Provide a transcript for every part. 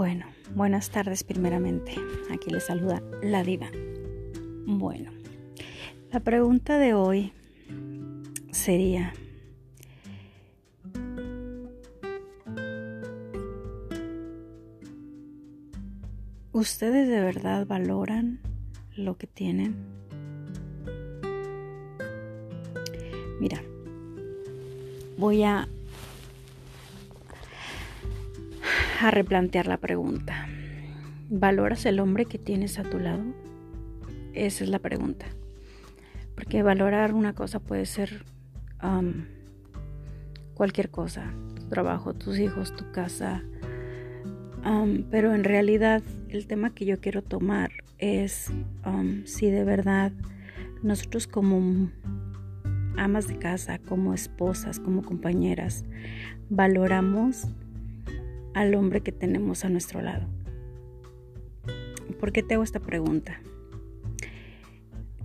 Bueno, buenas tardes primeramente. Aquí les saluda la diva. Bueno, la pregunta de hoy sería, ¿ustedes de verdad valoran lo que tienen? Mira, voy a a replantear la pregunta. ¿Valoras el hombre que tienes a tu lado? Esa es la pregunta. Porque valorar una cosa puede ser um, cualquier cosa, tu trabajo, tus hijos, tu casa. Um, pero en realidad el tema que yo quiero tomar es um, si de verdad nosotros como amas de casa, como esposas, como compañeras, valoramos al hombre que tenemos a nuestro lado. ¿Por qué te hago esta pregunta?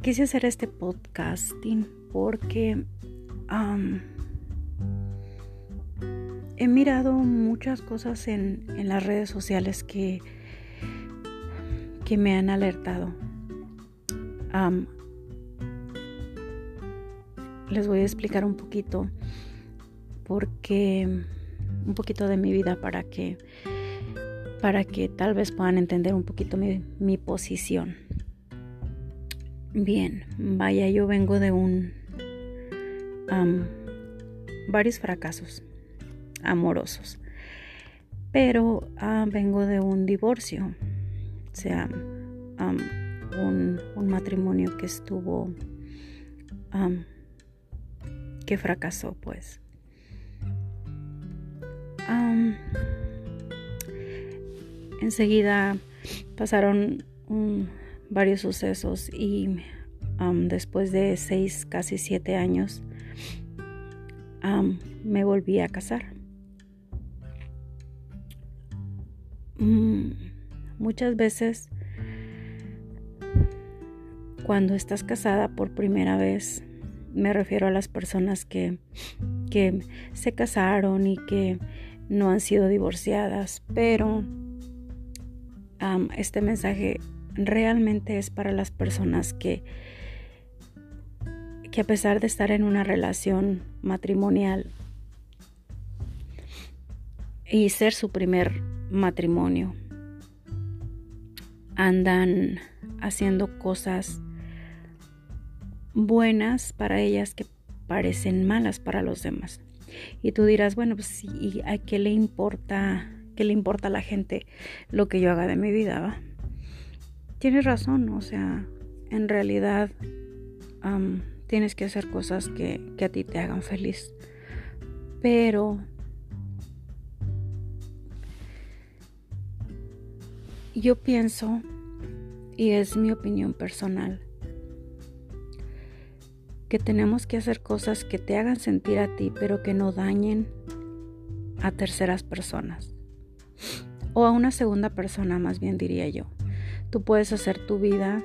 Quise hacer este podcasting porque he mirado muchas cosas en, las redes sociales que, que me han alertado. les voy a explicar un poquito porque un poquito de mi vida para que para que tal vez puedan entender un poquito mi, posición. Bien, vaya, yo vengo de un varios fracasos amorosos, pero vengo de un divorcio, o sea, un, un, matrimonio que estuvo que fracasó, pues enseguida pasaron varios sucesos y después de seis, casi siete años, me volví a casar. Mm, muchas veces cuando estás casada por primera vez, me refiero a las personas que, que se casaron y que no han sido divorciadas, pero este mensaje realmente es para las personas que, que a pesar de estar en una relación matrimonial y ser su primer matrimonio, andan haciendo cosas buenas para ellas que parecen malas para los demás. Y tú dirás, bueno, pues ¿y a qué le importa, qué le importa a la gente lo que yo haga de mi vida? Tienes razón, o sea, en realidad tienes que hacer cosas que, que a ti te hagan feliz. Pero yo pienso, y es mi opinión personal, que tenemos que hacer cosas que te hagan sentir a ti, pero que no dañen a terceras personas. O a una segunda persona, más bien diría yo. Tú puedes hacer tu vida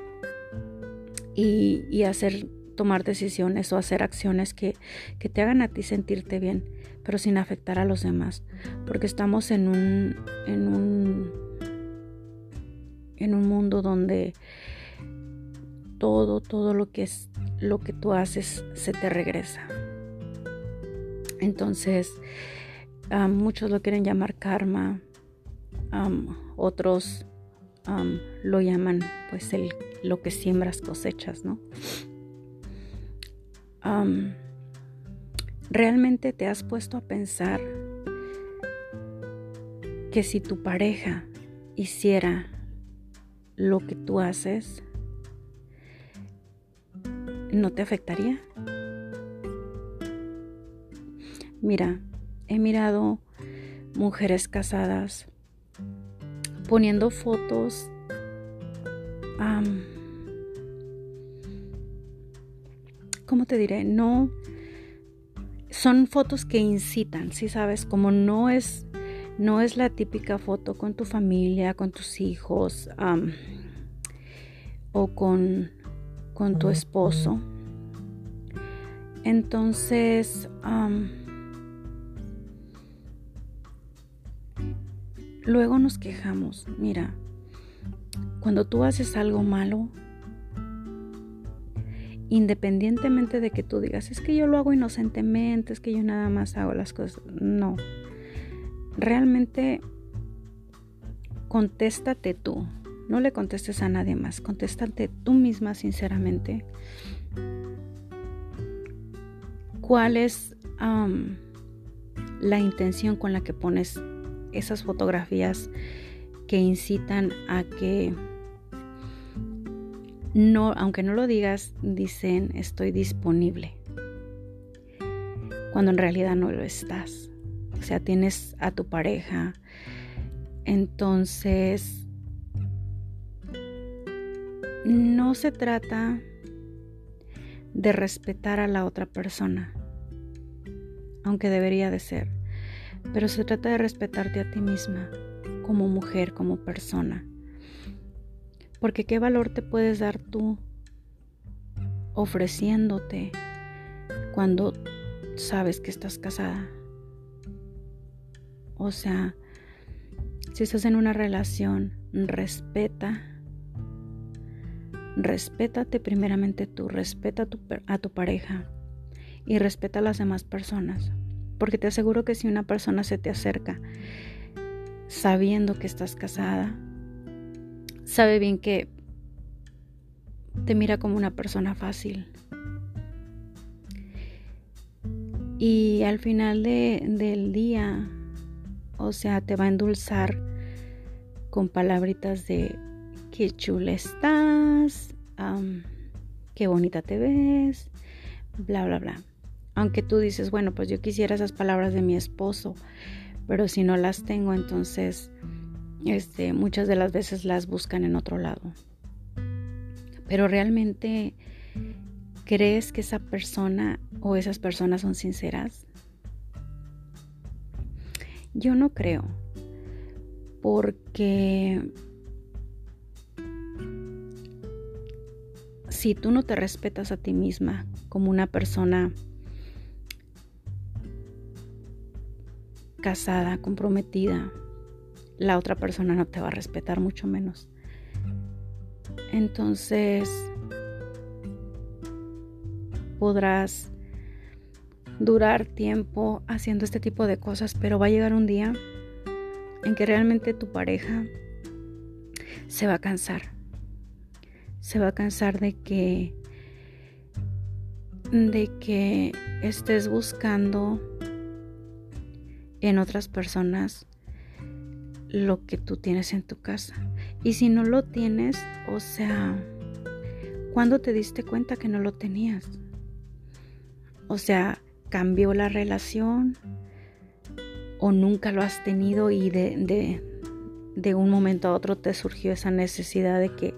y, hacer, tomar decisiones o hacer acciones que, que te hagan a ti sentirte bien, pero sin afectar a los demás. Porque estamos en un, en un, en un mundo donde todo, todo lo que es lo que tú haces se te regresa. Entonces, muchos lo quieren llamar karma, otros lo llaman pues el, lo que siembras cosechas, ¿no? ¿Realmente te has puesto a pensar que si tu pareja hiciera lo que tú haces, no te afectaría. Mira, he mirado mujeres casadas poniendo fotos ¿cómo te diré? No son fotos que incitan, si sabes, como no es no es la típica foto con tu familia, con tus hijos o con con tu esposo. Entonces, luego nos quejamos. Mira, cuando tú haces algo malo, independientemente de que tú digas, es que yo lo hago inocentemente, es que yo nada más hago las cosas. No. Realmente contéstate tú. No le contestes a nadie más. Contéstate tú misma sinceramente. ¿Cuál es la intención con la que pones esas fotografías que incitan a que no, aunque no lo digas, dicen estoy disponible. Cuando en realidad no lo estás. O sea, tienes a tu pareja. Entonces, no se trata de respetar a la otra persona, aunque debería de ser, pero se trata de respetarte a ti misma, como mujer, como persona. Porque qué valor te puedes dar tú ofreciéndote cuando sabes que estás casada. O sea, si estás en una relación, respeta. Respétate primeramente tú, respeta a tu, a tu pareja y respeta a las demás personas. Porque te aseguro que si una persona se te acerca sabiendo que estás casada, sabe bien que te mira como una persona fácil. Y al final del día, o sea, te va a endulzar con palabritas de qué chula estás, qué bonita te ves, bla, bla, bla. Aunque tú dices, bueno, pues yo quisiera esas palabras de mi esposo, pero si no las tengo, entonces este, muchas de las veces las buscan en otro lado. Pero realmente, ¿crees que esa persona o esas personas son sinceras? Yo no creo, porque si tú no te respetas a ti misma como una persona casada, comprometida, la otra persona no te va a respetar mucho menos. Entonces podrás durar tiempo haciendo este tipo de cosas, pero va a llegar un día en que realmente tu pareja se va a cansar. Se va a cansar de que de que estés buscando en otras personas lo que tú tienes en tu casa. Y si no lo tienes, o sea, ¿cuándo te diste cuenta que no lo tenías? O sea, cambió la relación o nunca lo has tenido y de, de, de un momento a otro te surgió esa necesidad de que,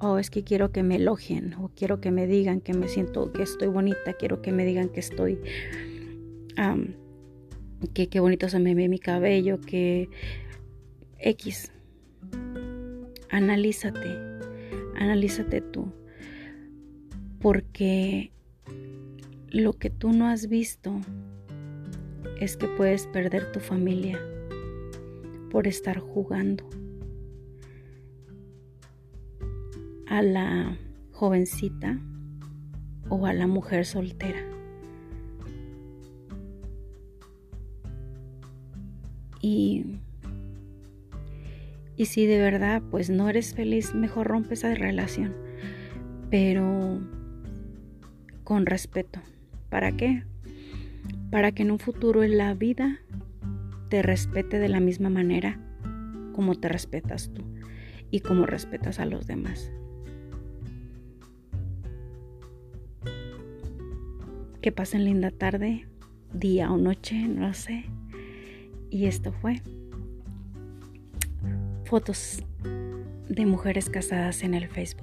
oh, es que quiero que me elogien o quiero que me digan que me siento, que estoy bonita, quiero que me digan que estoy, que qué bonito se me ve mi cabello, que X. Analízate, analízate tú, porque lo que tú no has visto es que puedes perder tu familia por estar jugando a la jovencita o a la mujer soltera. Y y si de verdad pues no eres feliz, mejor rompe esa relación. Pero con respeto. ¿Para qué? Para que en un futuro en la vida te respete de la misma manera como te respetas tú y como respetas a los demás. Que pasen linda tarde, día o noche, no lo sé. Y esto fue fotos de mujeres casadas en el Facebook.